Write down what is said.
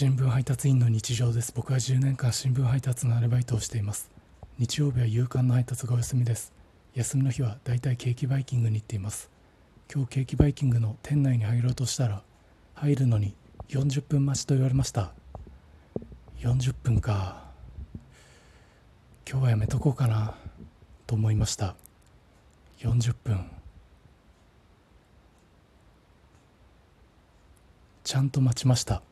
新聞配達員の日常です。僕は10年間新聞配達のアルバイトをしています。日曜日は夕刊の配達がお休みです。休みの日はだいたいケーキバイキングに行っています。今日ケーキバイキングの店内に入ろうとしたら入るのに40分待ちと言われました。40分か。今日はやめとこうかなと思いました。40分。ちゃんと待ちました。